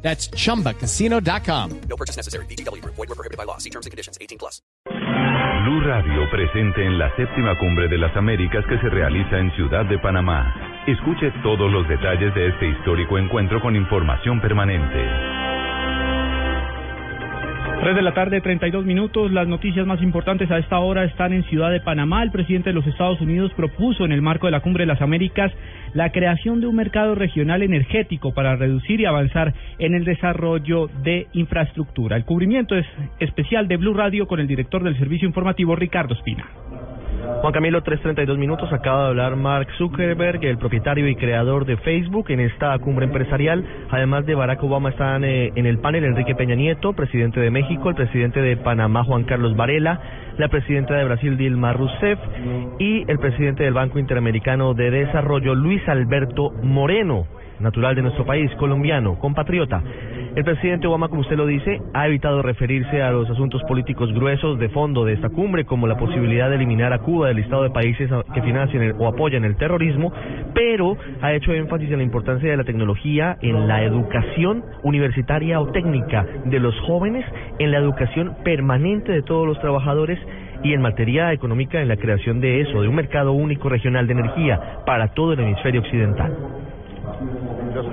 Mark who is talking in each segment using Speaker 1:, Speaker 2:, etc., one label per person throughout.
Speaker 1: That's chumbacasino.com.
Speaker 2: No purchase necessary. BGW. Void were prohibited by law. See terms and conditions. 18 plus.
Speaker 3: Blue Radio presente en la séptima cumbre de las Américas que se realiza en Ciudad de Panamá. Escuche todos los detalles de este histórico encuentro con información permanente.
Speaker 4: 3 de la tarde, 32 minutos. Las noticias más importantes a esta hora están en Ciudad de Panamá. El presidente de los Estados Unidos propuso en el marco de la Cumbre de las Américas la creación de un mercado regional energético para reducir y avanzar en el desarrollo de infraestructura. El cubrimiento es especial de Blue Radio con el director del servicio informativo Ricardo Espina.
Speaker 5: Juan Camilo, 3.32 minutos. Acaba de hablar Mark Zuckerberg, el propietario y creador de Facebook, en esta cumbre empresarial. Además de Barack Obama, están eh, en el panel Enrique Peña Nieto, presidente de México, el presidente de Panamá, Juan Carlos Varela, la presidenta de Brasil, Dilma Rousseff, y el presidente del Banco Interamericano de Desarrollo, Luis Alberto Moreno natural de nuestro país, colombiano, compatriota. El presidente Obama, como usted lo dice, ha evitado referirse a los asuntos políticos gruesos de fondo de esta cumbre, como la posibilidad de eliminar a Cuba del listado de países que financian el- o apoyan el terrorismo, pero ha hecho énfasis en la importancia de la tecnología en la educación universitaria o técnica de los jóvenes, en la educación permanente de todos los trabajadores y en materia económica en la creación de eso, de un mercado único regional de energía para todo el hemisferio occidental.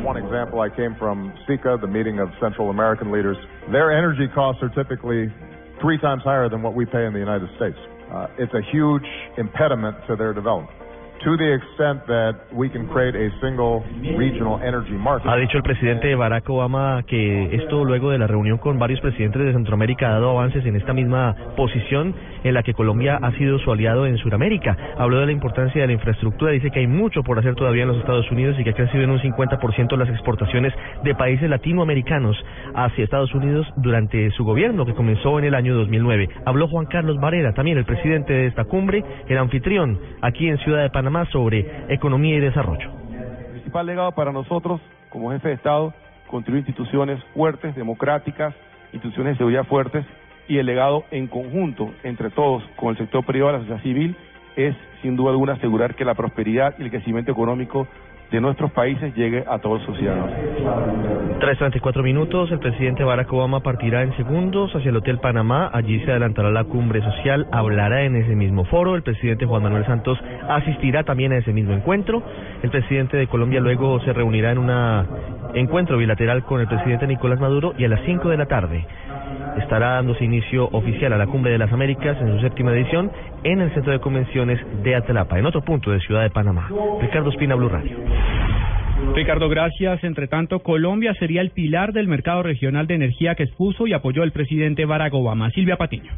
Speaker 6: One example, I came from SICA, the meeting of Central American leaders. Their energy costs are typically three times higher than what we pay in the United States. Uh, it's a huge impediment to their development.
Speaker 5: Ha dicho el presidente Barack Obama que esto luego de la reunión con varios presidentes de Centroamérica ha dado avances en esta misma posición en la que Colombia ha sido su aliado en Sudamérica. Habló de la importancia de la infraestructura, dice que hay mucho por hacer todavía en los Estados Unidos y que ha crecido en un 50% las exportaciones de países latinoamericanos hacia Estados Unidos durante su gobierno que comenzó en el año 2009. Habló Juan Carlos Varela, también el presidente de esta cumbre, el anfitrión aquí en Ciudad de Panamá sobre economía y desarrollo.
Speaker 7: El principal legado para nosotros, como jefe de Estado, construir instituciones fuertes, democráticas, instituciones de seguridad fuertes y el legado en conjunto entre todos, con el sector privado la sociedad civil, es sin duda alguna asegurar que la prosperidad y el crecimiento económico de nuestros países llegue a todos sus ciudadanos.
Speaker 5: 3.34 minutos, el presidente Barack Obama partirá en segundos hacia el Hotel Panamá, allí se adelantará la cumbre social, hablará en ese mismo foro, el presidente Juan Manuel Santos asistirá también a ese mismo encuentro, el presidente de Colombia luego se reunirá en un encuentro bilateral con el presidente Nicolás Maduro y a las 5 de la tarde estará dándose inicio oficial a la Cumbre de las Américas en su séptima edición en el Centro de Convenciones de Atlapa, en otro punto de Ciudad de Panamá. Ricardo Espina, Blue Radio.
Speaker 4: Ricardo, gracias. Entre tanto, Colombia sería el pilar del mercado regional de energía que expuso y apoyó el presidente Barack Obama. Silvia Patiño.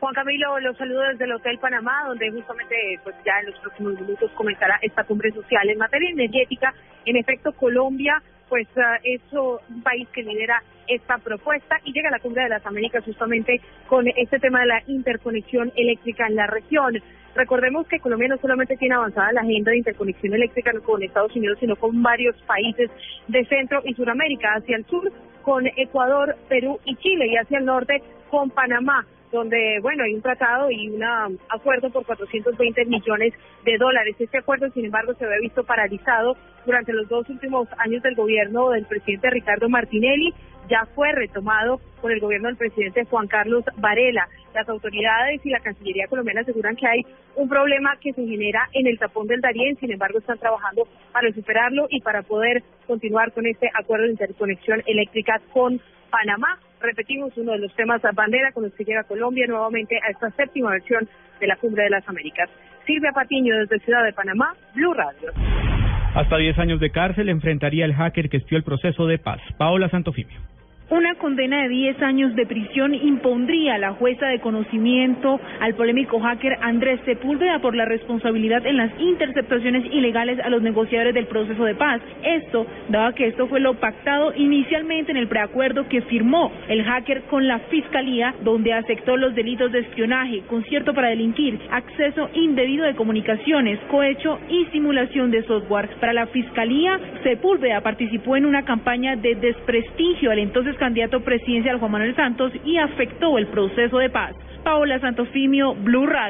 Speaker 8: Juan Camilo, los saludo desde el Hotel Panamá, donde justamente pues ya en los próximos minutos comenzará esta cumbre social en materia energética. En efecto, Colombia pues ah, es un país que lidera esta propuesta y llega a la cumbre de las Américas justamente con este tema de la interconexión eléctrica en la región. Recordemos que Colombia no solamente tiene avanzada la agenda de interconexión eléctrica con Estados Unidos, sino con varios países de Centro y Suramérica, hacia el sur con Ecuador, Perú y Chile y hacia el norte con Panamá donde, bueno, hay un tratado y un acuerdo por 420 millones de dólares. Este acuerdo, sin embargo, se había visto paralizado durante los dos últimos años del gobierno del presidente Ricardo Martinelli. Ya fue retomado por el gobierno del presidente Juan Carlos Varela. Las autoridades y la Cancillería colombiana aseguran que hay un problema que se genera en el tapón del Darién, sin embargo están trabajando para superarlo y para poder continuar con este acuerdo de interconexión eléctrica con Panamá. Repetimos, uno de los temas bandera con los que llega Colombia nuevamente a esta séptima versión de la Cumbre de las Américas. Silvia Patiño desde Ciudad de Panamá, Blue Radio.
Speaker 4: Hasta 10 años de cárcel enfrentaría el hacker que espió el proceso de paz. Paola Santofimio.
Speaker 9: Una condena de 10 años de prisión impondría a la jueza de conocimiento al polémico hacker Andrés Sepúlveda por la responsabilidad en las interceptaciones ilegales a los negociadores del proceso de paz. Esto, dado que esto fue lo pactado inicialmente en el preacuerdo que firmó el hacker con la Fiscalía, donde aceptó los delitos de espionaje, concierto para delinquir, acceso indebido de comunicaciones, cohecho y simulación de software. Para la Fiscalía, Sepúlveda participó en una campaña de desprestigio al entonces candidato presidencial Juan Manuel Santos y afectó el proceso de paz. Paola Santofimio, Blue Radio.